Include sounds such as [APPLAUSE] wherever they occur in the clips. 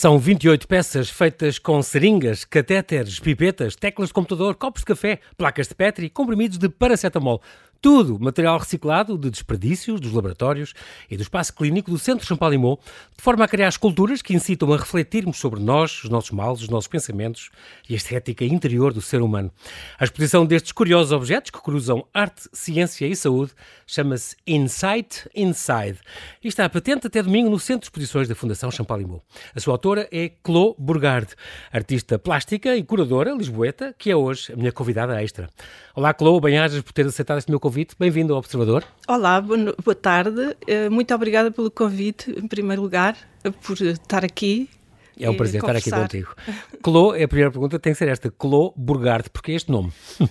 São 28 peças feitas com seringas, catéteres, pipetas, teclas de computador, copos de café, placas de Petri, comprimidos de paracetamol. Tudo material reciclado de desperdícios dos laboratórios e do espaço clínico do Centro Champalimau, de forma a criar esculturas que incitam a refletirmos sobre nós, os nossos males, os nossos pensamentos e a estética interior do ser humano. A exposição destes curiosos objetos que cruzam arte, ciência e saúde chama-se Insight Inside e está patente até domingo no Centro de Exposições da Fundação Champalimau. A sua autora é Chloe Burgard, artista plástica e curadora lisboeta, que é hoje a minha convidada extra. Olá, Chloe, bem-ajas por ter aceitado este meu convite. Bem-vindo ao Observador. Olá, boa tarde. Eh, muito obrigada pelo convite, em primeiro lugar, por estar aqui. É um prazer estar aqui contigo. Clô, é a primeira pergunta tem que ser esta. Clô Burgard, porque este nome? [LAUGHS]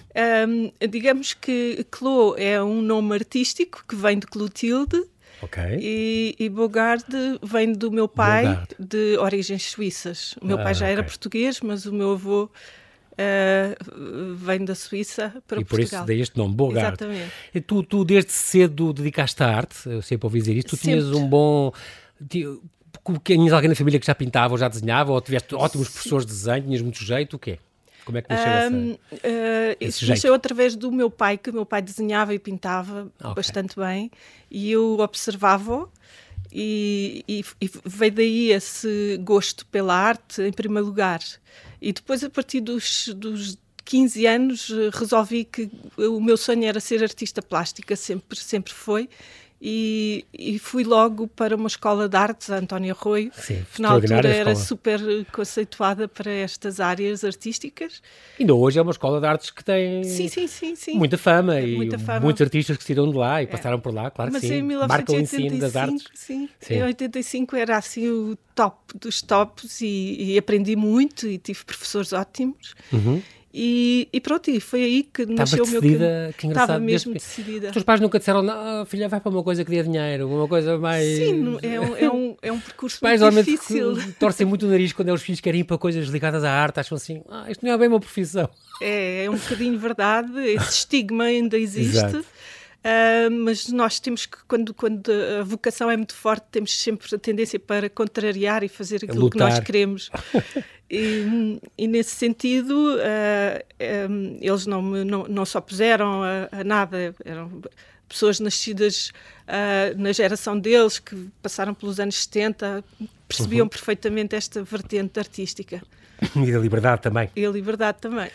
Um, digamos que Clô é um nome artístico que vem de Clotilde. E, e Bogard vem do meu pai, Bogard. de origens suíças. O meu ah, pai já okay. era português, mas o meu avô Uh, vem da Suíça para e Portugal. E por isso daí este nome, Bogart. Exatamente. E tu, tu desde cedo dedicaste à arte, eu sempre ouvi dizer isto, tu sempre. tinhas um bom... Tinhas alguém na família que já pintava ou já desenhava, ou tiveste ótimos professores de desenho, tinhas muito jeito, o quê? Como é que nasceu um, essa, uh, Isso nasceu através do meu pai, que o meu pai desenhava e pintava okay. bastante bem, e eu observava-o, e, e, e, veio daí esse gosto pela arte, em primeiro lugar. E depois, a partir dos, dos 15 anos, resolvi que o meu sonho era ser artista plástica, sempre, sempre foi. E, e, fui logo para uma escola de artes, a António Arroio, Sim, que na altura era super conceituada para estas áreas artísticas. E ainda hoje é uma escola de artes que tem sim, sim, muita fama e muita fama. muitos artistas que saíram de lá e é. passaram por lá, claro Mas que sim. Em 1985, ensino das artes. Sim. Em 85 era assim o top dos tops e, e aprendi muito e tive professores ótimos. Uhum. E, e, pronto, e foi aí que Estava nasceu o meu caminho. Que Estava mesmo desde... decidida. Os teus pais nunca disseram, não, filha, vai para uma coisa que dê dinheiro, uma coisa mais... Sim, é um, é um, é um percurso muito difícil. [LAUGHS] torcem muito o nariz quando os filhos querem ir para coisas ligadas à arte, acham assim, ah, isto não é bem uma profissão. É, é um bocadinho verdade, esse estigma ainda existe. Uh, mas nós temos que, quando, quando a vocação é muito forte, temos sempre a tendência para contrariar e fazer aquilo que nós queremos. [LAUGHS] E, e, nesse sentido, uh, ah, um, eles não, me, não, não se opuseram a, a nada, eram pessoas nascidas uh, na geração deles, que passaram pelos anos 70, percebiam uhum. perfeitamente esta vertente artística. [LAUGHS] E a liberdade também. E a liberdade também.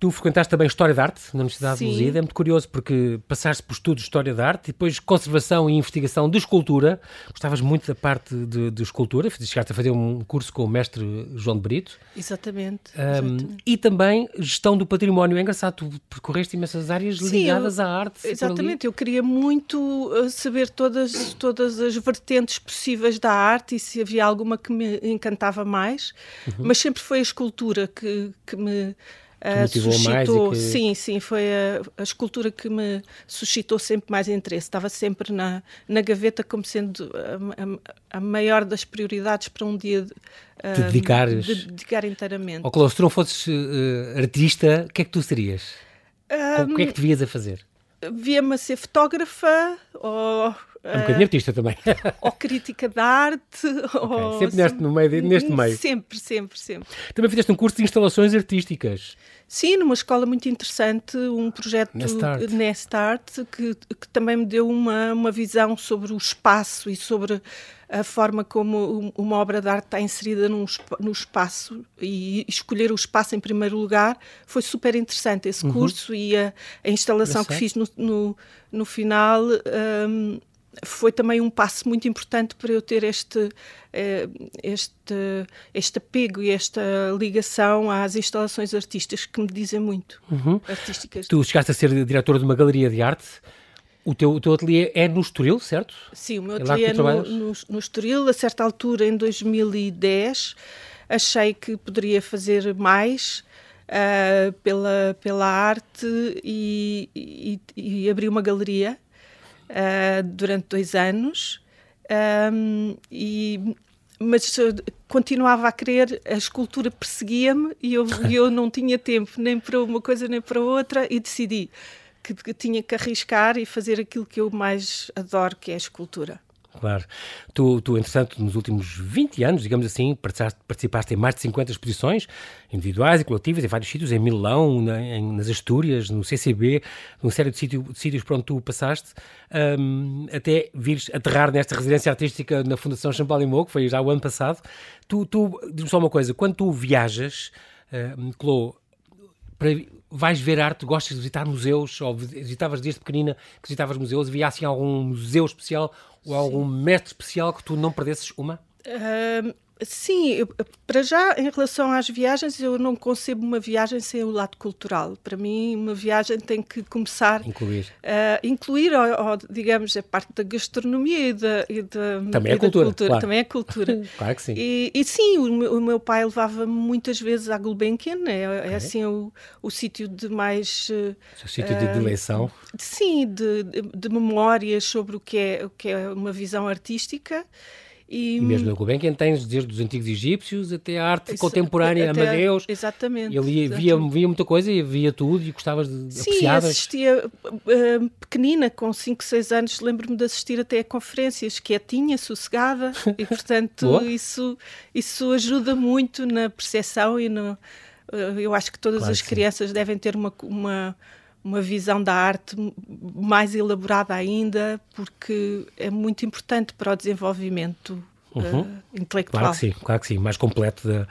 Tu frequentaste também História da Arte na Universidade Sim. de Lusíada. É muito curioso porque passaste por estudos de História da Arte e depois conservação e investigação de escultura. Gostavas muito da parte de, de escultura. Chegaste a fazer um curso com o mestre João de Brito. Exatamente. Um, exatamente. E também gestão do património. É engraçado, tu percorreste imensas áreas Sim, ligadas eu, à arte. Exatamente. Eu queria muito uh, saber todas, todas as vertentes possíveis da arte e se havia alguma que me encantava mais. Uhum. Mas sempre foi a escultura que, que me uh, suscitou, que... sim, sim, foi a, a, escultura que me suscitou sempre mais interesse. Estava sempre na, na gaveta como sendo a, a, a maior das prioridades para um dia de, uh, dedicares... de dedicar inteiramente. Oh, Cláudio, se tu não fosses uh, artista, o que é que tu serias? Um, o que é que te vias a fazer? Via-me a ser fotógrafa ou é um bocadinho artista também. [LAUGHS] ou crítica de arte. Okay. Ou, sempre neste, no meio, neste meio. Sempre, sempre, sempre. Também fizeste um curso de instalações artísticas. Sim, numa escola muito interessante, um projeto Nestart, Nestart que, que também me deu uma, uma visão sobre o espaço e sobre a forma como uma obra de arte está inserida num, no espaço e escolher o espaço em primeiro lugar foi super interessante esse uhum. curso e a, a instalação que fiz no, no, no final um, foi também um passo muito importante para eu ter este, eh, este, este apego e esta ligação às instalações artísticas que me dizem muito. Uhum. Artísticas. Tu chegaste a ser diretora de uma galeria de arte. O teu, o teu ateliê é no Estoril, certo? Sim, o meu é ateliê é no, no, no Estoril. A certa altura, em 2010, achei que poderia fazer mais uh, pela, pela arte e, e, e abri uma galeria uh, durante dois anos. Um, e, mas continuava a querer, a escultura perseguia-me e eu, [LAUGHS] eu não tinha tempo nem para uma coisa nem para outra e decidi que, que tinha que arriscar e fazer aquilo que eu mais adoro, que é a escultura. Claro. Tu, tu, entretanto, nos últimos 20 anos, digamos assim, participaste em mais de 50 exposições, individuais e coletivas, em vários sítios, em Milão, na, em, nas Astúrias, no CCB, numa série de, sítio, de sítios por onde tu passaste, um, até vires aterrar nesta residência artística na Fundação Champalimau, que foi já o ano passado. Tu, tu diz-me só uma coisa, quando tu viajas, uh, Clô, para, vais ver arte, gostas de visitar museus, ou visitavas desde pequenina que visitavas museus, havia assim algum museu especial ou algum mestre especial que tu não perdesses uma? Uh, Sim, para já, em relação às viagens, eu não concebo uma viagem sem o lado cultural. Para mim, uma viagem tem que começar incluir, a incluir ou, ou, digamos, a parte da gastronomia e da, e da também é cultura, cultura. Claro. Também é cultura. [LAUGHS] claro que sim. E, e sim, o meu, o, meu pai levava muitas vezes à Gulbenkian, é, okay. é assim o, o sítio de mais o sítio de eleição. Uh, sim, de, de, de memórias sobre o que é o que é uma visão artística. E, e mesmo na Gulbenkian tens desde os antigos egípcios até a arte isso, contemporânea, até, Amadeus. Exatamente. Ele via, via muita coisa e via tudo e gostavas de Sim, apreciavas. assistia uh, pequenina, com 5, 6 anos, lembro-me de assistir até a conferências, quietinha, sossegada, [LAUGHS] e portanto isso, isso ajuda muito na percepção e no... Uh, eu acho que todas claro as crianças devem ter uma, uma uma visão da arte mais elaborada ainda, porque é muito importante para o desenvolvimento Uhum. Uh, intelectual. Claro que sim, claro que sim, mais completo da,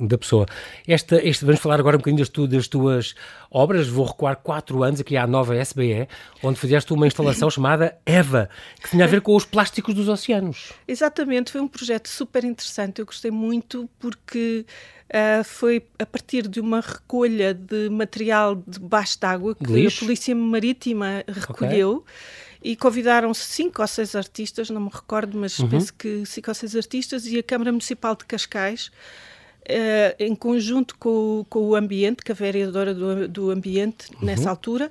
da pessoa. Esta, este, vamos falar agora um bocadinho das, tu, das tuas obras. Vou recuar quatro anos aqui à nova SBE, onde fizeste uma instalação [LAUGHS] chamada Eva, que tinha a ver com os plásticos dos oceanos. Exatamente, foi um projeto super interessante. Eu gostei muito porque Uh, foi a partir de uma recolha de material debaixo d'água que Lixo. a Polícia Marítima recolheu. Okay. E convidaram-se cinco ou seis artistas, não me recordo, mas uhum. penso que cinco ou seis artistas, e a Câmara Municipal de Cascais, uh, em conjunto com, com, o Ambiente, que a vereadora do, do Ambiente, uhum. nessa altura,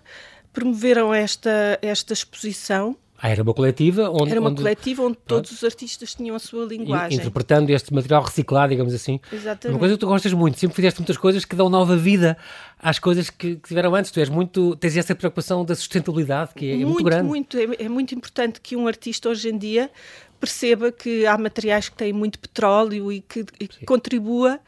promoveram esta, esta exposição ah, era uma coletiva onde... Era uma onde, coletiva onde todos os artistas tinham a sua linguagem. Interpretando este material reciclado, digamos assim. Exatamente. Uma coisa que tu gostas muito, sempre fizeste muitas coisas que dão nova vida às coisas que, que tiveram antes. Tu és muito, tens essa preocupação da sustentabilidade, que é, muito, é muito grande. Muito, é, é muito importante que um artista hoje em dia perceba que há materiais que têm muito petróleo e que, e que contribua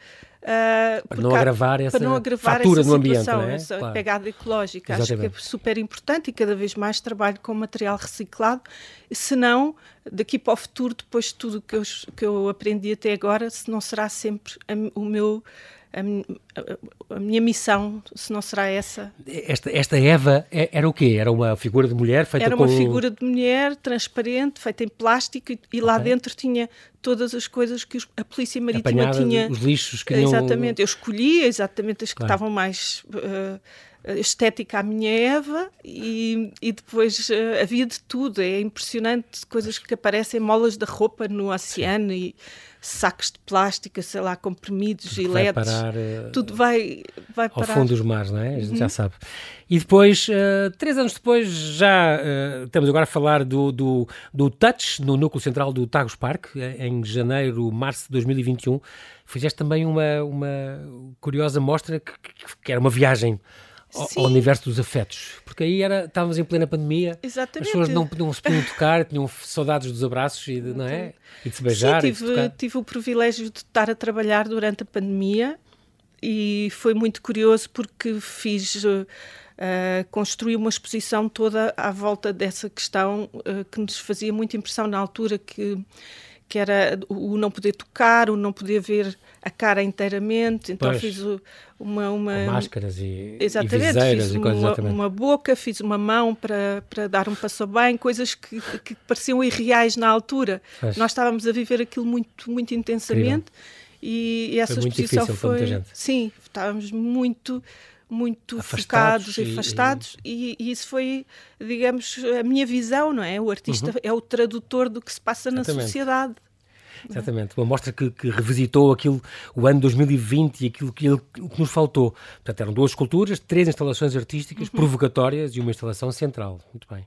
Uh, para, não agravar essa para não agravar fatura essa no ambiente, é? essa claro. pegada ecológica. Exatamente. Acho que é super importante e cada vez mais trabalho com material reciclado, senão daqui para o futuro, depois de tudo que eu, que eu aprendi até agora, se não será sempre o meu a, a, minha missão, se não será essa. Esta, esta Eva é, era o quê? Era uma figura de mulher feita Era uma com... figura de mulher transparente, feita em plástico e, e lá dentro tinha todas as coisas que a Polícia Marítima Apanhada tinha. Os lixos que Exatamente, eu escolhia exatamente as que claro. estavam mais. Uh, estética à minha Eva e, e depois uh, havia de tudo, é impressionante, coisas que aparecem, molas da roupa no oceano Sim. e sacos de plástico, sei lá, comprimidos, e vai parar, uh, tudo vai, vai parar. Ao fundo dos mares, não é? A gente uhum. já sabe. E depois, uh, três anos depois, já uh, estamos agora a falar do, do, do Touch, no núcleo central do Tagus Park, em janeiro, março de 2021. Fizeste também uma, uma curiosa mostra que, que, que era uma viagem ao, universo dos afetos, porque aí era, estávamos em plena pandemia, Exatamente. as pessoas não, não se podiam tocar, tinham saudades dos abraços e de, não é? e de se beijar. Sim, tive, tive o privilégio de estar a trabalhar durante a pandemia e foi muito curioso porque fiz. Uh, construí uma exposição toda à volta dessa questão uh, que nos fazia muita impressão na altura que que era o não poder tocar, o não poder ver a cara inteiramente. Então pois. fiz uma, uma máscaras e, exatamente, e viseiras fiz e coisas uma, exatamente. uma boca, fiz uma mão para, para dar um passo bem, coisas que, que pareciam irreais na altura. Pois. Nós estávamos a viver aquilo muito, muito intensamente e, e, essa foi exposição foi. Sim, estávamos muito muito afastados, focados e afastados e, e, isso foi, digamos, a minha visão, não é? O artista uhum. é o tradutor do que se passa Exatamente. na sociedade. Exatamente, uma mostra que, que, revisitou aquilo, o ano 2020 e aquilo que, que, nos faltou. Portanto, eram duas esculturas, três instalações artísticas uhum. provocatórias e uma instalação central. Muito bem.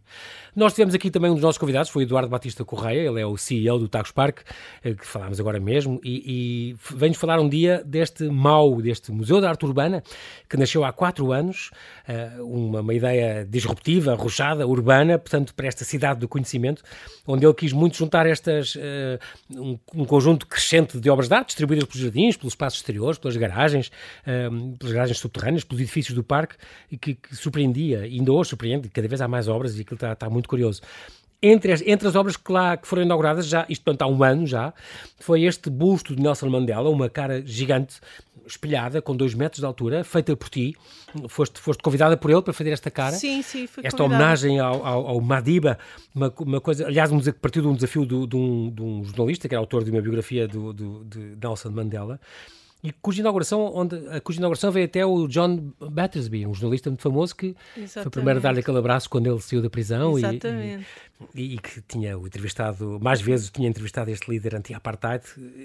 Nós tivemos aqui também um dos nossos convidados, foi Eduardo Batista Correia, ele é o CEO do Tagos Park, eh, que falámos agora mesmo, e, e vem-nos falar um dia deste MAU, deste Museu da Arte Urbana, que nasceu há quatro anos, eh, uma, uma ideia disruptiva, arrojada, urbana, portanto, para esta cidade do conhecimento, onde ele quis muito juntar estas, eh, um, um conjunto crescente de obras de arte, distribuídas pelos jardins, pelos espaços exteriores, pelas garagens, pelas garagens subterrâneas, pelos edifícios do parque, que, que surpreendia, e ainda hoje surpreende, cada vez há mais obras e aquilo está, está muito curioso. Entre as, entre as obras que lá que foram inauguradas, já, isto portanto, há um ano já, foi este busto de Nelson Mandela, uma cara gigante, espelhada, com dois metros de altura, feita por ti. Foste, foste convidada por ele para fazer esta cara. Sim, sim, fui Esta convidada. homenagem ao, ao, ao, Madiba, uma, uma coisa, aliás, um, partiu de um desafio do, de, um, de um jornalista, que era autor de uma biografia do, do, de Nelson Mandela, e cuja inauguração, onde, a cuja inauguração veio até o John Battersby, um jornalista muito famoso que Exatamente. foi o primeiro a dar-lhe aquele abraço quando ele saiu da prisão Exatamente. e, e, e, que tinha o entrevistado, mais vezes tinha entrevistado este líder anti-apartheid,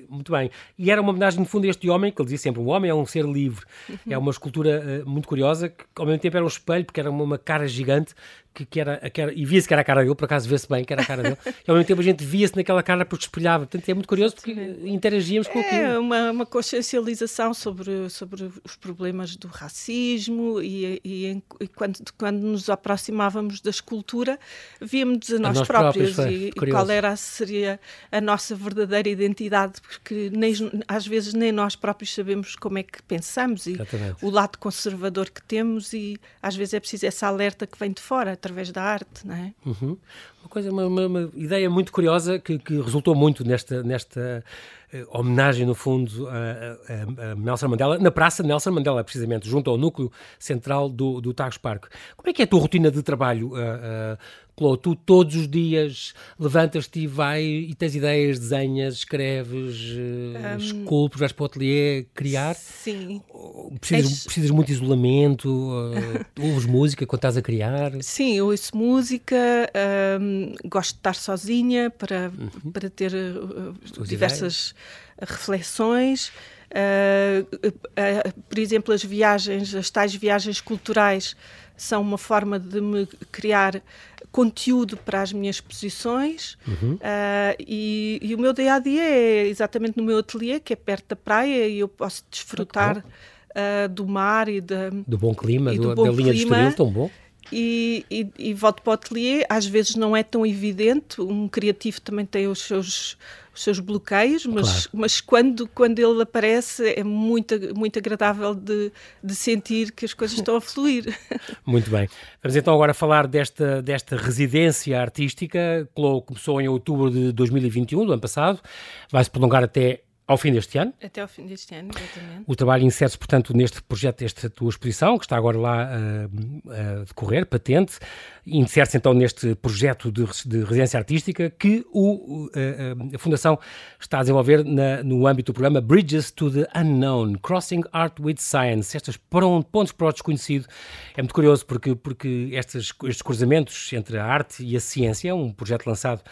muito bem. E era uma homenagem, no fundo, a este homem, que ele dizia sempre, um homem é um ser livre. Uhum. [LAUGHS] É uma escultura uh, muito curiosa, que ao mesmo tempo era um espelho, porque era uma, uma cara gigante, que, que, era, que era, e via-se que era a cara dele, por acaso vê-se bem que era a cara dele, e ao mesmo tempo a gente via-se naquela cara porque espelhava. Portanto, é muito curioso porque interagíamos com aquilo. É uma, uma consciencialização sobre, sobre os problemas do racismo e, e, e quando, quando nos aproximávamos da escultura, víamos a nós, a nós próprios, próprios e, e, qual era, seria a nossa verdadeira identidade, porque nem, às vezes nem nós próprios sabemos como é que pensamos e Exatamente. o lado conservador que temos e às vezes é preciso essa alerta que vem de fora através da arte, não é? Uhum. Uma coisa, uma, uma, uma, ideia muito curiosa que, que resultou muito nesta, nesta uh, homenagem, no fundo, a, a, a, Nelson Mandela, na Praça Nelson Mandela, precisamente, junto ao núcleo central do, do Tagus Park. Como é que é a tua rotina de trabalho? Uh, uh, Clô, tu todos os dias levantas-te e vai e tens ideias, desenhas, escreves, um, esculpes, vais para o ateliê criar? Sim. Precisas, És... precisas muito de isolamento? Uh, [LAUGHS] ouves música quando estás a criar? Sim, eu ouço música, um, gosto de estar sozinha para, uhum. para ter uh, diversas ideias. reflexões. Uh, uh, por exemplo, as viagens, as tais viagens culturais são uma forma de me criar conteúdo para as minhas exposições uhum. uh, e, e, o meu dia a dia é exatamente no meu ateliê, que é perto da praia, e eu posso desfrutar uh, do mar e da, do bom clima, do, do bom da linha clima. de Estoril, tão bom. E, e, e, volto para o ateliê, às vezes não é tão evidente, um criativo também tem os seus, os seus bloqueios, mas, claro. mas quando, quando ele aparece é muito, muito agradável de, de sentir que as coisas estão a fluir. [LAUGHS] Muito bem. Vamos então agora falar desta, desta residência artística, que começou em outubro de 2021, do ano passado, vai se prolongar até ao fim deste ano. Até ao fim deste ano, exatamente. O trabalho insere-se, portanto, neste projeto, esta tua exposição, que está agora lá uh, a decorrer, patente, insere-se então neste projeto de, de residência artística que o, uh, a Fundação está a desenvolver na, no âmbito do programa Bridges to the Unknown, Crossing Art with Science, estes pontos para o desconhecido. É muito curioso porque, porque estes, estes cruzamentos entre a arte e a ciência, é um projeto lançado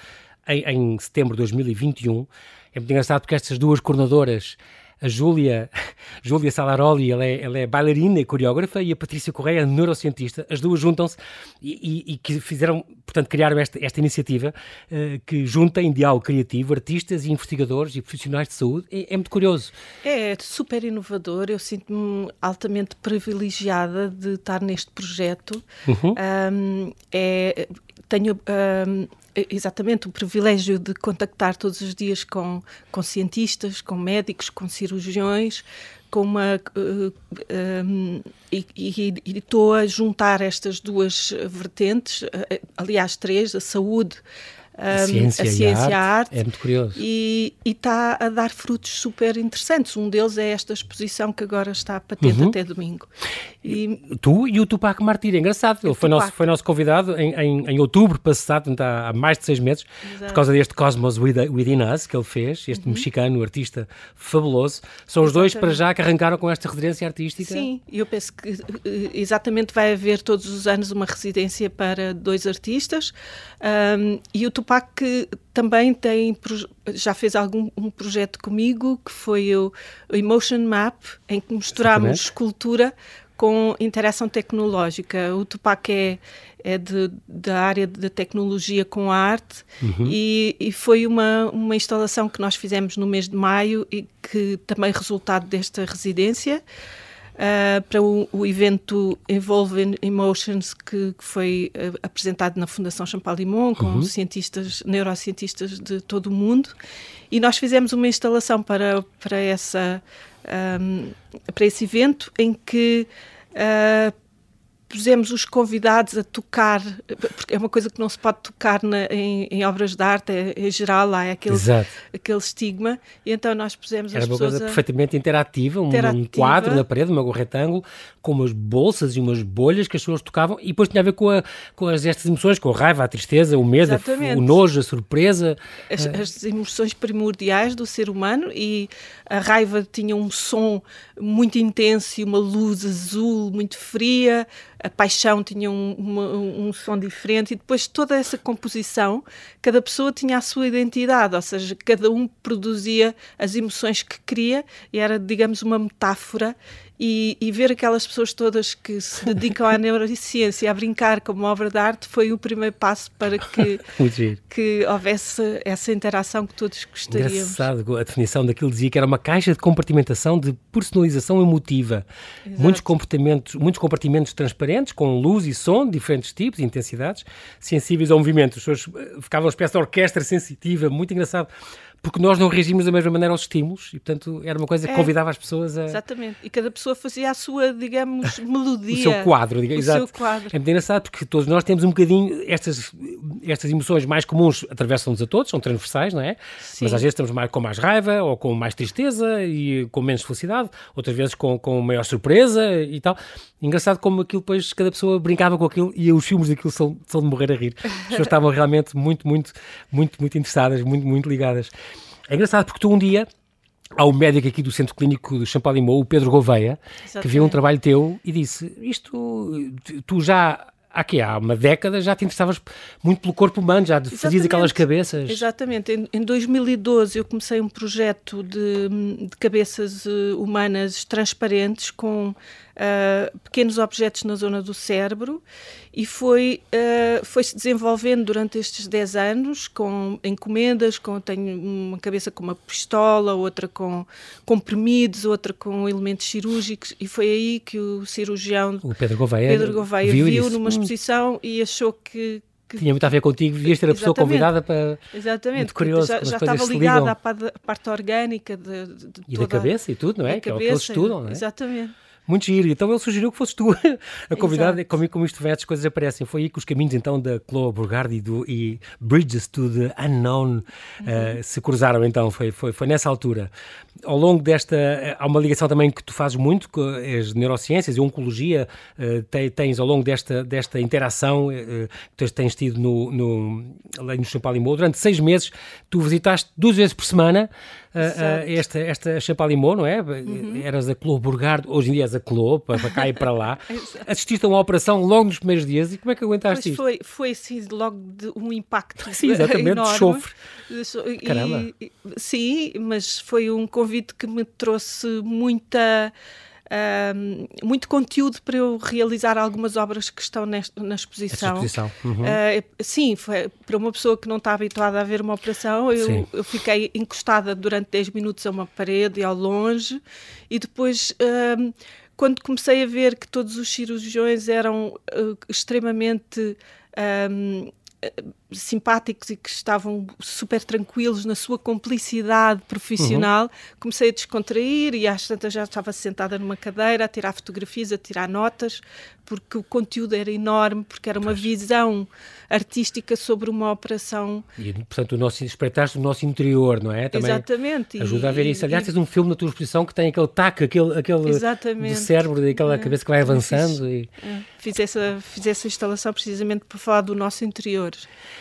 em, em setembro de 2021, é muito engraçado porque estas duas coordenadoras, a Júlia, [LAUGHS] Júlia Salaroli, ela é, ela é bailarina e coreógrafa, e a Patrícia Correia, neurocientista, as duas juntam-se e, que fizeram, portanto, criaram esta, esta iniciativa uh, que junta em diálogo criativo artistas e investigadores e profissionais de saúde. É, é muito curioso. É super inovador, eu sinto-me altamente privilegiada de estar neste projeto. Uhum. Um, é, tenho um, exatamente o privilégio de contactar todos os dias com, com cientistas, com médicos, com cirurgiões, com uma uh, um, e estou a juntar estas duas vertentes, aliás três, a saúde, a ciência, a ciência e a arte, arte, É muito curioso. E está a dar frutos super interessantes. Um deles é esta exposição que agora está patente uhum. até domingo. E... Tu e o Tupac Martir, é engraçado. Ele foi nosso, foi nosso convidado em, em, em outubro passado, há, mais de seis meses, Exato. por causa deste Cosmos Within Us que ele fez, este uhum. mexicano, artista fabuloso. São os exatamente. dois para já que arrancaram com esta residência artística. Sim, eu penso que eh, exatamente vai haver todos os anos uma residência para dois artistas um, e o Tupac também tem, já fez algum um projeto comigo, que foi o, o Emotion Map, em que misturámos escultura com interação tecnológica. O Tupac é, é de, da área da tecnologia com a arte uhum. e, e, foi uma, uma instalação que nós fizemos no mês de maio e que também resultado desta residência. Uh, para o, o, evento Evolving Emotions que, que foi uh, apresentado na Fundação Champalimont com uhum. cientistas, neurocientistas de todo o mundo e nós fizemos uma instalação para, para, essa, um, para esse evento em que uh, pusemos os convidados a tocar, porque é uma coisa que não se pode tocar na, em, em, obras de arte, é, em geral lá é aquele, aquele estigma, e então nós pusemos Era as pessoas. Era uma coisa a... perfeitamente interativa, um, interativa, um quadro na parede, um retângulo, com umas bolsas e umas bolhas que as pessoas tocavam, e depois tinha a ver com, a, com as, estas emoções, com a raiva, a tristeza, o medo, a, o nojo, a surpresa. As, uh... as emoções primordiais do ser humano, e a raiva tinha um som muito intenso e uma luz azul muito fria a paixão tinha um, uma, um som diferente e depois toda essa composição, cada pessoa tinha a sua identidade, ou seja, cada um produzia as emoções que queria e era, digamos, uma metáfora e, e, ver aquelas pessoas todas que se dedicam à [LAUGHS] neurociência a brincar como obra de arte foi o primeiro passo para que, [LAUGHS] que houvesse essa interação que todos gostaríamos. Engraçado, a definição daquilo dizia que era uma caixa de compartimentação de personalização emotiva. Muitos comportamentos, muitos compartimentos transparentes, com luz e som, diferentes tipos e intensidades, sensíveis ao movimento. As pessoas eh, ficavam uma espécie de orquestra sensitiva, muito engraçado porque nós não reagimos da mesma maneira aos estímulos e, portanto, era uma coisa que é, convidava as pessoas a. Exatamente. E cada pessoa fazia a sua, digamos, [LAUGHS] melodia. o seu quadro, digamos. O exato. seu quadro. É muito engraçado porque todos nós temos um bocadinho estas, estas emoções mais comuns atravessam-nos a todos, são transversais, não é? Sim. Mas às vezes estamos mais, com mais raiva ou com mais tristeza e com menos felicidade, outras vezes com, com maior surpresa e tal. Engraçado como aquilo depois cada pessoa brincava com aquilo e os filmes daquilo são, são de morrer a rir. As pessoas [LAUGHS] estavam realmente muito, muito, muito, muito interessadas, muito, muito ligadas. É engraçado porque tu um dia há o médico aqui do Centro Clínico de Champalimau, o Pedro Gouveia, Exatamente. que viu um trabalho teu e disse: Isto, tu já aqui há uma década já te interessavas muito pelo corpo humano, já Exatamente. fazias aquelas cabeças. Exatamente. Em, em 2012 eu comecei um projeto de, de cabeças uh, humanas transparentes com uh, pequenos objetos na zona do cérebro e foi, uh, foi-se desenvolvendo durante estes 10 anos com encomendas, com, tenho uma cabeça com uma pistola, outra com comprimidos, outra com elementos cirúrgicos e foi aí que o cirurgião o Pedro Gouveia, Pedro Gouveia viu, viu numa exposição e achou que, que... Tinha muito a ver contigo, devias ter a pessoa convidada para. Exatamente, muito curioso, já, já estava ligada à parte orgânica de, de, de e da cabeça e tudo, não é? Que é o que eles estudam, não é? Exatamente. Muito giro. Então ele sugeriu que fosses tu [LAUGHS] a convidada, como, como isto vem, as coisas aparecem. Foi aí que os caminhos então da Chloe Burgard e, do, e Bridges to the Unknown uh, se cruzaram então, foi, foi, foi nessa altura. Ao longo desta, eh, há uma ligação também que tu fazes muito, com as neurociências e oncologia, uh, tens ao longo desta, desta interação uh, que tens tido no, no, no Champalimau, durante seis meses, tu visitaste duas vezes por semana uh, esta, esta Champalimau, não é? Uhum. Eras a Clô Burgard, hoje em dia és a Clô, para, cá e para lá. [LAUGHS] Assististe a uma operação logo nos primeiros dias e como é que aguentaste isto? Foi, foi assim, logo de um impacto Sim, exatamente, enorme. chofre. E, Caramba. sim, mas foi um convite que me trouxe muita muito conteúdo para eu realizar algumas obras que estão nesta, na exposição. exposição. Uhum. Uh, sim, foi, para uma pessoa que não está habituada a ver uma operação, eu, eu fiquei encostada durante 10 minutos a uma parede e ao longe, e depois. Quando comecei a ver que todos os cirurgiões eram uh, extremamente um, simpáticos e que estavam super tranquilos na sua cumplicidade profissional, uhum. comecei a descontrair e às tantas já estava sentada numa cadeira a tirar fotografias, a tirar notas, porque o conteúdo era enorme, porque era uma visão artística sobre uma operação. E, portanto, o nosso, espetáculo do nosso interior, não é? Também Exatamente. Ajuda e, a ver isso. Aliás, e, tens um filme na tua exposição que tem aquele taque, aquele, aquele Exatamente. do cérebro, daquela é. cabeça que vai avançando. Fiz, e... é. fiz, essa, fiz essa instalação precisamente para falar do nosso interior.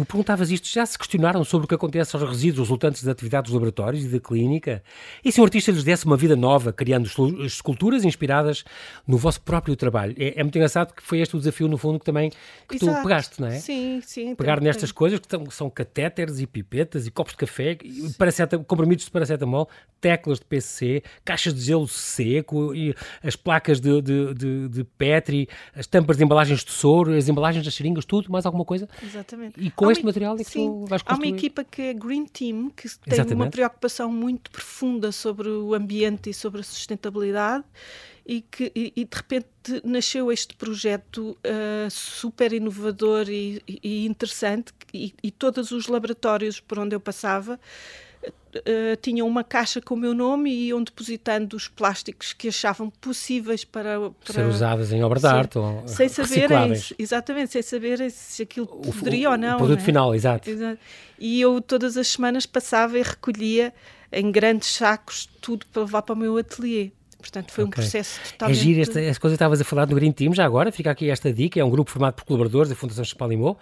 Tu perguntavas isto, já se questionaram sobre o que acontece aos resíduos resultantes das atividades dos laboratórios e da clínica? E se um artista lhes desse uma vida nova, criando esculturas inspiradas no vosso próprio trabalho? É, é muito engraçado que foi este o desafio, no fundo, que também que tu pegaste, não é? Sim, sim. Pegar tem, nestas tem. coisas que são, são catéteres e pipetas e copos de café, e comprimidos de paracetamol, teclas de PCC, caixas de gelo seco, e as placas de, de, de, de Petri, as tampas de embalagens de soro, as embalagens das seringas, tudo, mais alguma coisa? Exatamente. E com há este uma, material é que sim, tu vais construir? Há uma equipa que é Green Team, que tem Exatamente. uma preocupação muito profunda sobre o ambiente e sobre a sustentabilidade e que e, e de repente nasceu este projeto uh, super inovador e, e interessante e, e, todos os laboratórios por onde eu passava uh, tinham uma caixa com o meu nome e iam depositando os plásticos que achavam possíveis para, para ser usadas em obra de arte ou sem saberem exatamente sem saberem se aquilo o, poderia o, ou não o produto né? final exato. exato e eu todas as semanas passava e recolhia em grandes sacos tudo para levar para o meu ateliê Portanto, foi okay. um processo totalmente... É giro esta, esta coisa que estavas a falar do Green Team, já agora, fica aqui esta dica, é um grupo formado por colaboradores da Fundação Champalimau,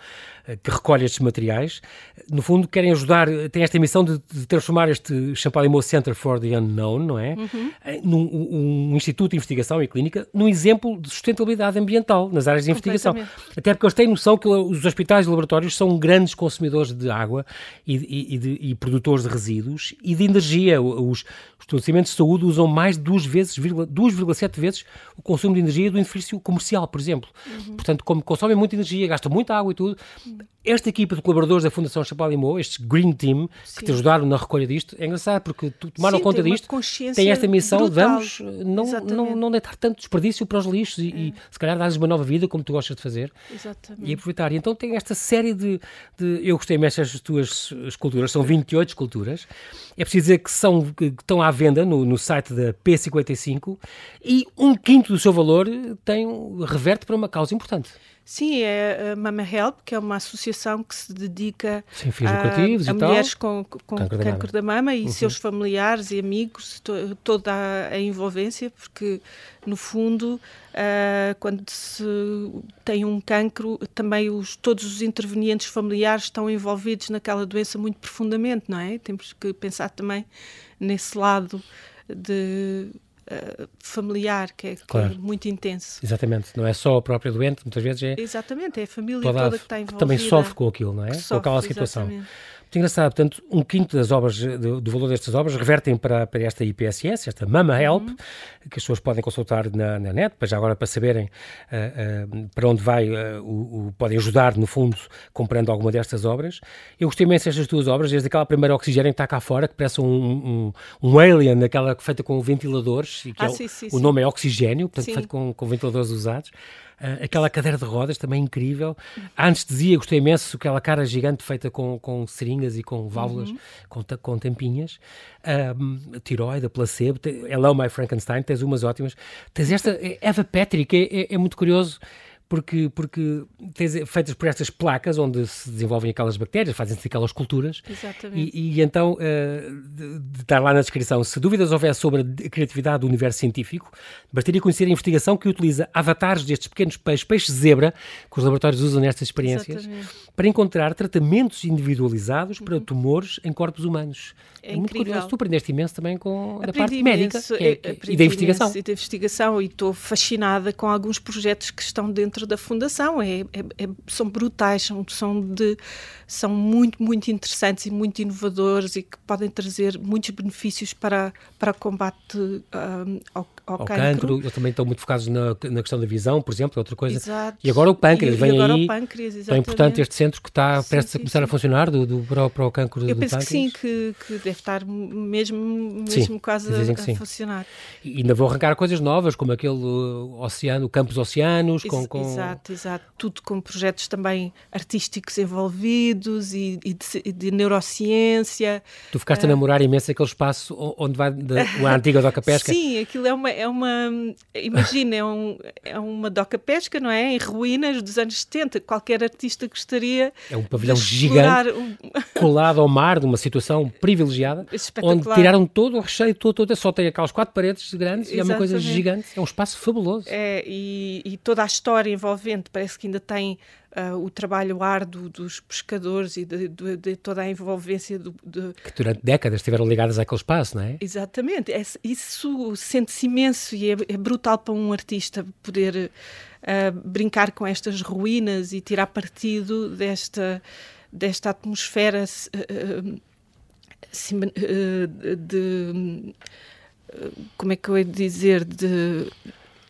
eh, que recolhe estes materiais. No fundo, querem ajudar, tem esta missão de, de transformar este Champalimau Center for the Unknown, não é? Uhum. Eh, num um, instituto de investigação e clínica, num exemplo de sustentabilidade ambiental nas áreas de investigação. Até porque eles têm noção que os hospitais e laboratórios são grandes consumidores de água e, e, e, de, e produtores de resíduos e de energia. Os estabelecimentos de saúde usam mais de duas vezes, 2,7 vezes o consumo de energia do edifício comercial, por exemplo. Uhum. Portanto, como consomem muita energia, gastam muita água e tudo, esta equipa de colaboradores da Fundação Champalimau, este Green Team, Sim. que te ajudaram na recolha disto, é engraçado porque tomaram Sim, conta disto, tem esta missão, brutal. vamos eh, não, não, não deitar tanto desperdício para os lixos e, é. e se calhar dar-lhes uma nova vida, como tu gostas de fazer, Exatamente. e aproveitar. E então tem esta série de, de eu gostei mais das tuas esculturas, são 28 esculturas, é preciso dizer que, são, que estão à venda no, no site da P55 e um quinto do seu valor tem, reverte para uma causa importante. Sim, é a Mama Help, que é uma associação que se dedica Sim, a, a mulheres com, com cancro, cancro da, mama. da, mama e uhum. seus familiares e amigos, to, toda a, a, envolvência, porque no fundo, uh, quando se tem um cancro, também os, todos os intervenientes familiares estão envolvidos naquela doença muito profundamente, não é? Temos que pensar também nesse lado de uh, familiar, que é, claro. que é, muito intenso. Exatamente, não é só a própria doente, muitas vezes é. Exatamente, é a família toda, toda que está envolvida. Que também sofre com aquilo, não é? Com aquela situação. Exatamente. Muito engraçado, portanto, um quinto das obras, do, do valor destas obras, revertem para, para esta IPSS, esta Mama Help, uhum. que as pessoas podem consultar na, na net, para já agora para saberem uh, uh, para onde vai, uh, o, o, podem ajudar, no fundo, comprando alguma destas obras. Eu gostei imenso destas duas obras, desde aquela primeira oxigênio que está cá fora, que parece um, um, um alien, aquela feita com ventiladores, e que ah, é, sim, sim, o sim. nome é oxigênio, portanto, feito com, com ventiladores usados. Uh, aquela cadeira de rodas também incrível. A anestesia, gostei imenso, aquela cara gigante feita com, com seringas e com válvulas, uhum. com, com tampinhas. Uh, tiroide, placebo. Hello, My Frankenstein, tens umas ótimas. Tens esta, Eva Patrick, é, é, é muito curioso porque, porque feitas por estas placas onde se desenvolvem aquelas bactérias, fazem-se aquelas culturas. Exatamente. E, e então, uh, estar lá na descrição, se dúvidas houver sobre a criatividade do universo científico, bastaria conhecer a investigação que utiliza avatares destes pequenos peixes, peixes zebra, que os laboratórios usam nestas experiências, Exatamente. para encontrar tratamentos individualizados para uhum. tumores em corpos humanos. É, é muito curioso. Tu aprendeste imenso também com a parte médica é, e da investigação. E da investigação, e estou fascinada com alguns projetos que estão dentro dentro da fundação é, é, é, são brutais, são, são, de, são muito, muito interessantes e muito inovadores e que podem trazer muitos benefícios para, para o combate um, ao, ao, ao cancro. cancro. Eles também estão muito focados na, na questão da visão, por exemplo, é outra coisa. Exato. E agora o pâncreas, e, vem e aí. Pâncreas, exatamente. É importante este centro que está sim, prestes sim, a começar sim. a funcionar do, do, para, o, para o cancro Eu do penso pâncreas. que sim, que, que deve estar mesmo, mesmo quase a, a funcionar. E ainda vão arrancar coisas novas, como aquele uh, oceano, campos oceanos, com, com... Exato, exato tudo com projetos também artísticos envolvidos e, e, de, de, neurociência. Tu ficaste a namorar imenso aquele espaço onde vai a antiga doca pesca? Sim, aquilo é uma, é uma imagina, é, um, é uma doca pesca, não é? Em ruínas dos anos 70, qualquer artista gostaria É um pavilhão gigante, um... [LAUGHS] colado ao mar, numa situação privilegiada, onde tiraram todo o recheio, todo, todo, só tem aquelas quatro paredes grandes Exatamente. e é uma coisa gigante, é um espaço fabuloso. É, e, e toda a história envolvente, parece que ainda tem uh, o trabalho árduo dos pescadores e de, de, de toda a envolvência do, de... que durante décadas estiveram ligadas àquele espaço, não é? Exatamente, é, isso sente-se imenso e é, é, brutal para um artista poder uh, brincar com estas ruínas e tirar partido desta, desta atmosfera uh, de como é que eu ia dizer de,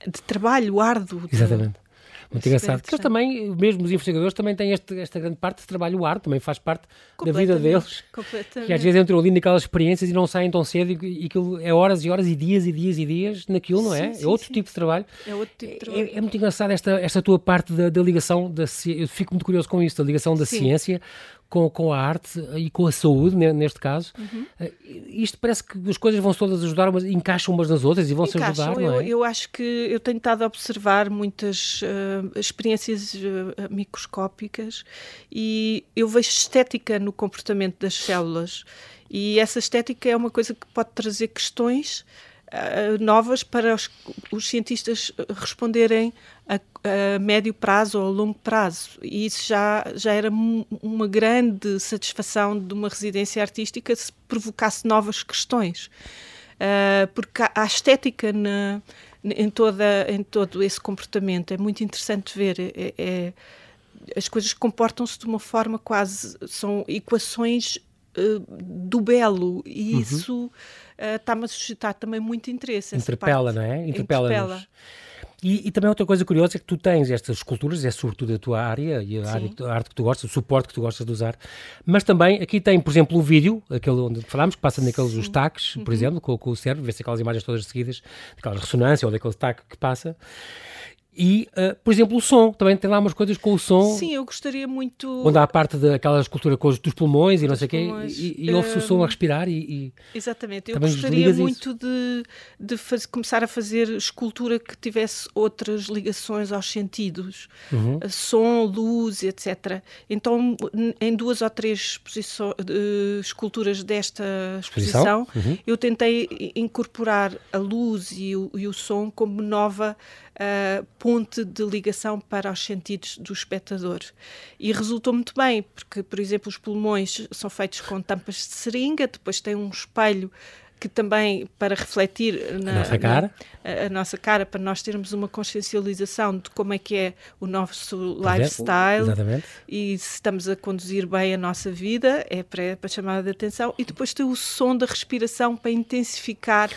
de trabalho árduo. Exatamente. Muito engraçado. Porque eles também, mesmo os investigadores, também têm este, esta grande parte de trabalho arte, também faz parte da vida deles. Que às vezes entram ali naquelas experiências e não saem tão cedo e, e aquilo é horas e horas e dias e dias e dias naquilo, não é? Sim, sim, é outro sim. tipo de trabalho. É outro tipo de trabalho. É, é muito engraçado esta, esta tua parte da, da ligação, da, eu fico muito curioso com isso, da ligação da ciência com, com a arte e com a saúde, neste caso. Uhum. Isto parece que as coisas vão todas ajudar, mas encaixam umas nas outras e vão se ajudar, não é? Eu, eu, acho que eu tenho estado a observar muitas uh, experiências uh, microscópicas e eu vejo estética no comportamento das células. E essa estética é uma coisa que pode trazer questões uh, novas para os, os cientistas responderem a, a, médio prazo ou a longo prazo. E isso já, já era uma grande satisfação de uma residência artística se provocasse novas questões. Uh, porque a, a estética na, em, toda, em todo esse comportamento é muito interessante ver. É, é, as coisas comportam-se de uma forma quase. são equações uh, do belo, e uhum. isso está-me a suscitar também muito interesse. Interpela, não é? Interpela. Interpela. E, e, também outra coisa curiosa é que tu tens estas esculturas, é sobretudo a tua área e a, área, a arte que tu gostas, o suporte que tu gostas de usar, mas também aqui tem, por exemplo, o vídeo, aquele onde falámos, que passa naqueles os taques, por uhum. exemplo, com, com o cérebro, vê-se aquelas imagens todas seguidas, aquela ressonância ou daquele taque que passa. E, uh, por exemplo, o som, também tem lá umas coisas com o som. Sim, eu gostaria muito. Onde há a parte daquela escultura com os, dos pulmões e não sei o quê, e, e ouve-se o som a respirar. E, e Exatamente, eu gostaria muito de, de faz, começar a fazer escultura que tivesse outras ligações aos sentidos, uhum. som, luz, etc. Então, em duas ou três uh, esculturas desta exposição, exposição? Uhum. eu tentei incorporar a luz e o, e o som como nova uh, ponte de ligação para os sentidos do espectador. E resultou muito bem, porque, por exemplo, os pulmões são feitos com tampas de seringa, depois tem um espelho que também para refletir na, a nossa cara, na, a, a, nossa cara para nós termos uma consciencialização de como é que é o nosso lifestyle Exatamente. e se estamos a conduzir bem a nossa vida, é para, para chamar a atenção, e depois tem o som da respiração para intensificar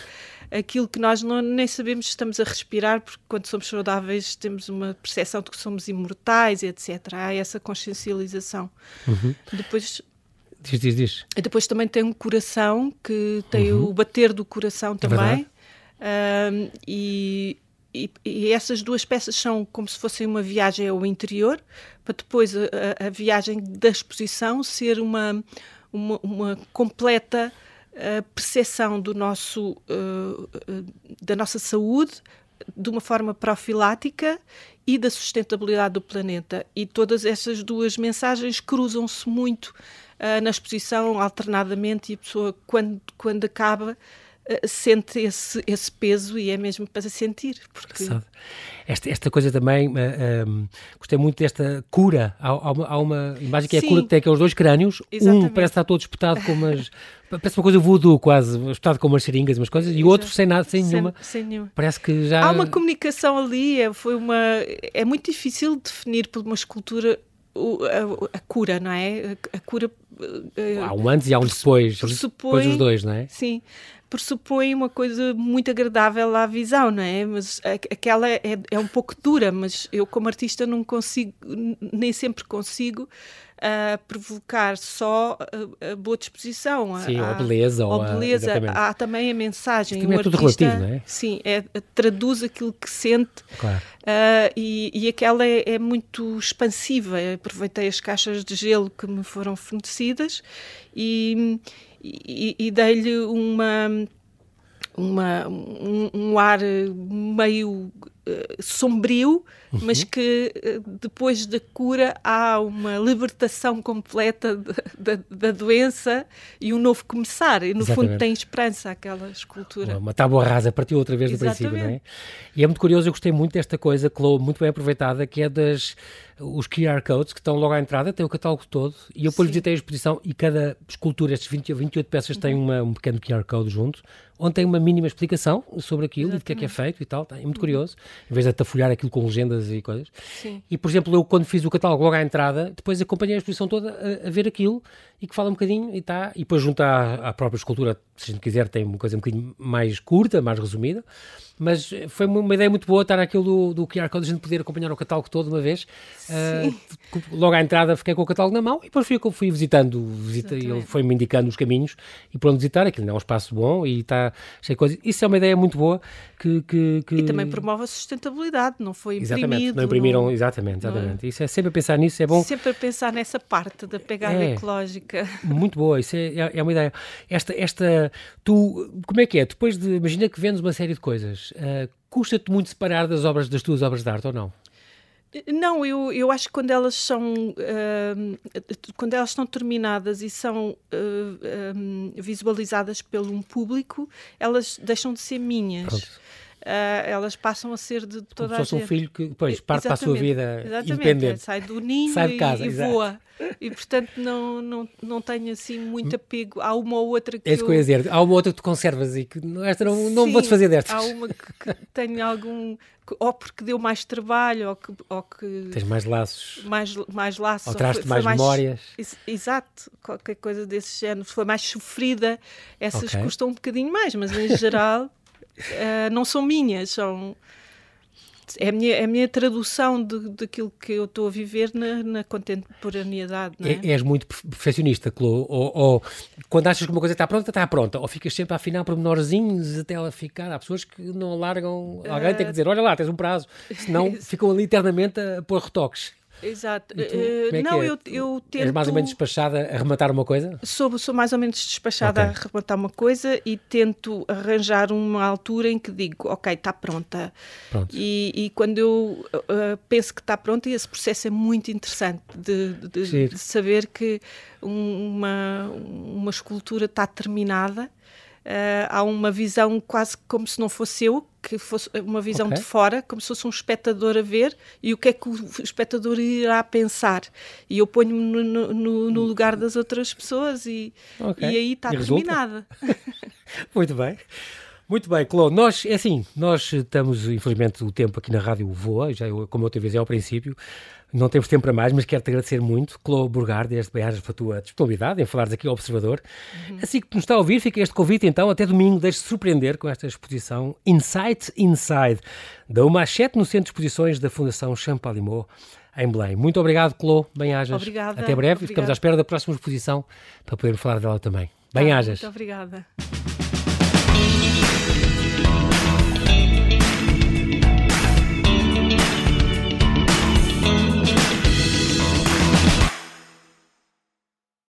aquilo que nós não, nem sabemos se estamos a respirar, porque quando somos saudáveis temos uma percepção de que somos imortais, etc. Há essa consciencialização. Uhum. Depois Diz, diz, diz. Depois também tem um coração que tem uhum. o bater do coração é também. É e, e, e, essas duas peças são como se fossem uma viagem ao interior, para depois a, a viagem da exposição ser uma, uma, uma completa a percepção do nosso, uh, uh, da nossa saúde de uma forma profilática e da sustentabilidade do planeta. E todas essas duas mensagens cruzam-se muito uh, na exposição alternadamente e a pessoa, quando, quando acaba, sente esse, esse peso e é mesmo para sentir. Porque... Esta, esta coisa também, uh, eh, um, gostei muito desta cura. Há, há, uma, imagem que é Sim. a cura que tem aqueles dois crânios. Exatamente. Um parece estar todo espetado com umas. [LAUGHS] parece uma coisa voodoo quase, espetado com umas seringas, umas coisas, e o outro sem nada, sem, sem nenhuma. Sem nenhuma. Parece que já. Há uma comunicação ali, é, foi uma. É muito difícil definir por uma escultura a, a, cura, não é? A, a cura. Uh, há um antes e há um depois, depois dos dois, não é? Sim, pressupõe uma coisa muito agradável à visão, não é? Mas aquela é, é um pouco dura, mas eu como artista não consigo, nem sempre consigo a provocar só a, a boa disposição. Sim, a, a beleza. Ou a beleza. Há também a mensagem. Também o é tudo artista, relativo, não é? Sim, é, traduz aquilo que sente. Claro. Uh, e, e aquela é, é, muito expansiva. Eu aproveitei as caixas de gelo que me foram fornecidas e, e, e dei-lhe uma uma, um, um, ar meio sombrio, uhum. mas que depois da cura há uma libertação completa de, de, da doença e um novo começar. E no Exatamente. fundo tem esperança aquela escultura. Uma tábua rasa, partiu outra vez do princípio, não é? E é muito curioso, eu gostei muito desta coisa, Chloe, muito bem aproveitada, que é das os QR codes que estão logo à entrada, tem o catálogo todo, e eu depois visitei a exposição e cada escultura, estes 20, 28 peças, uhum. tem uma, um pequeno QR code junto, onde tem uma mínima explicação sobre aquilo Exatamente. e do que é que é feito e tal, tá, é muito curioso, em vez de atafolhar aquilo com legendas e coisas. Sim. E, por exemplo, eu quando fiz o catálogo logo à entrada, depois acompanhei a exposição toda a, a ver aquilo e que fala um bocadinho e está, e depois junto à, à própria escultura, se a gente quiser, tem uma coisa um bocadinho mais curta, mais resumida, mas foi uma ideia muito boa estar aquilo do, do QR Code, a gente poder acompanhar o catálogo todo uma vez. Uh, logo à entrada fiquei com o catálogo na mão e depois fui, fui visitando, visita, ele foi-me indicando os caminhos e por onde visitar, aquilo é um espaço bom e está cheio de coisas. Isso é uma ideia muito boa que... que, que... E também promove a sustentabilidade, não foi imprimido. Exatamente, não imprimiram, não... exatamente, exatamente. Não é? Isso é sempre a pensar nisso, é bom. Sempre a pensar nessa parte da pegada é, ecológica. [LAUGHS] Muito boa, isso é, é, é uma ideia. Esta, esta, tu, como é que é? Depois de, imagina que vendes uma série de coisas, uh, custa-te muito separar das obras, das tuas obras de arte ou não? Não, eu, eu acho que quando elas são uh, quando elas estão terminadas e são uh, um, visualizadas pelo um público, elas deixam de ser minhas. Uh, elas passam a ser de toda Como a gente. um filho que depois parte para a sua vida exatamente, independente. Sai do ninho sai de casa, e, e voa. E portanto não, não, não tenho assim muito apego. Há uma ou outra que. É isso eu... que eu ia dizer. Há uma outra que tu conservas e que esta não, não Sim, vou desfazer destas. Há uma que, que tenho algum. Ou porque deu mais trabalho, ou que. Ou que Tens mais laços. Mais, mais laços. Ou traz mais, mais memórias. Exato, qualquer coisa desse género. Foi mais sofrida, essas okay. custam um bocadinho mais, mas em geral. Uh, não são minhas, são é a minha, é a minha tradução de, daquilo que eu estou a viver na, na contemporaneidade. Não é? é? És muito perfeccionista, Clô, ou, ou, quando achas que uma coisa está pronta, está pronta, ou ficas sempre a afinar por menorzinhos até ela ficar. Há pessoas que não largam, alguém uh... tem que dizer: olha lá, tens um prazo, senão [LAUGHS] ficam ali eternamente a pôr retoques. Exato. Tu, uh, não, é? eu, eu tento... És mais ou menos despachada a rematar uma coisa? Sou, sou mais ou menos despachada okay. a rematar uma coisa e tento arranjar uma altura em que digo, ok, está pronta. Pronto. E, e quando eu uh, penso que está pronta, esse processo é muito interessante de, de, de saber que uma, uma escultura está terminada Uh, há uma visão quase como se não fosse eu, que fosse uma visão okay. de fora, como se fosse um espectador a ver e o que é que o espectador irá pensar. E eu ponho-me no, no, no, lugar das outras pessoas e, okay. e aí está terminada. [LAUGHS] Muito bem. Muito bem, Clô, nós, é assim, nós estamos, infelizmente, o tempo aqui na rádio voa, já eu, como eu te avisei ao princípio, não temos tempo para mais, mas quero-te agradecer muito, Clô Burgar, desde Beajas, pela tua disponibilidade em falares aqui ao Observador. Uhum. Assim que nos está a ouvir, fica este convite então, até domingo, deixe-se surpreender com esta exposição Insight Inside, da Umachete no Centro de Exposições da Fundação Champalimau, em Belém. Muito obrigado, Clô, bem-ajas. Obrigada. Até breve, obrigada. ficamos à espera da próxima exposição para podermos falar dela também. Bem-ajas. Tá, muito obrigada.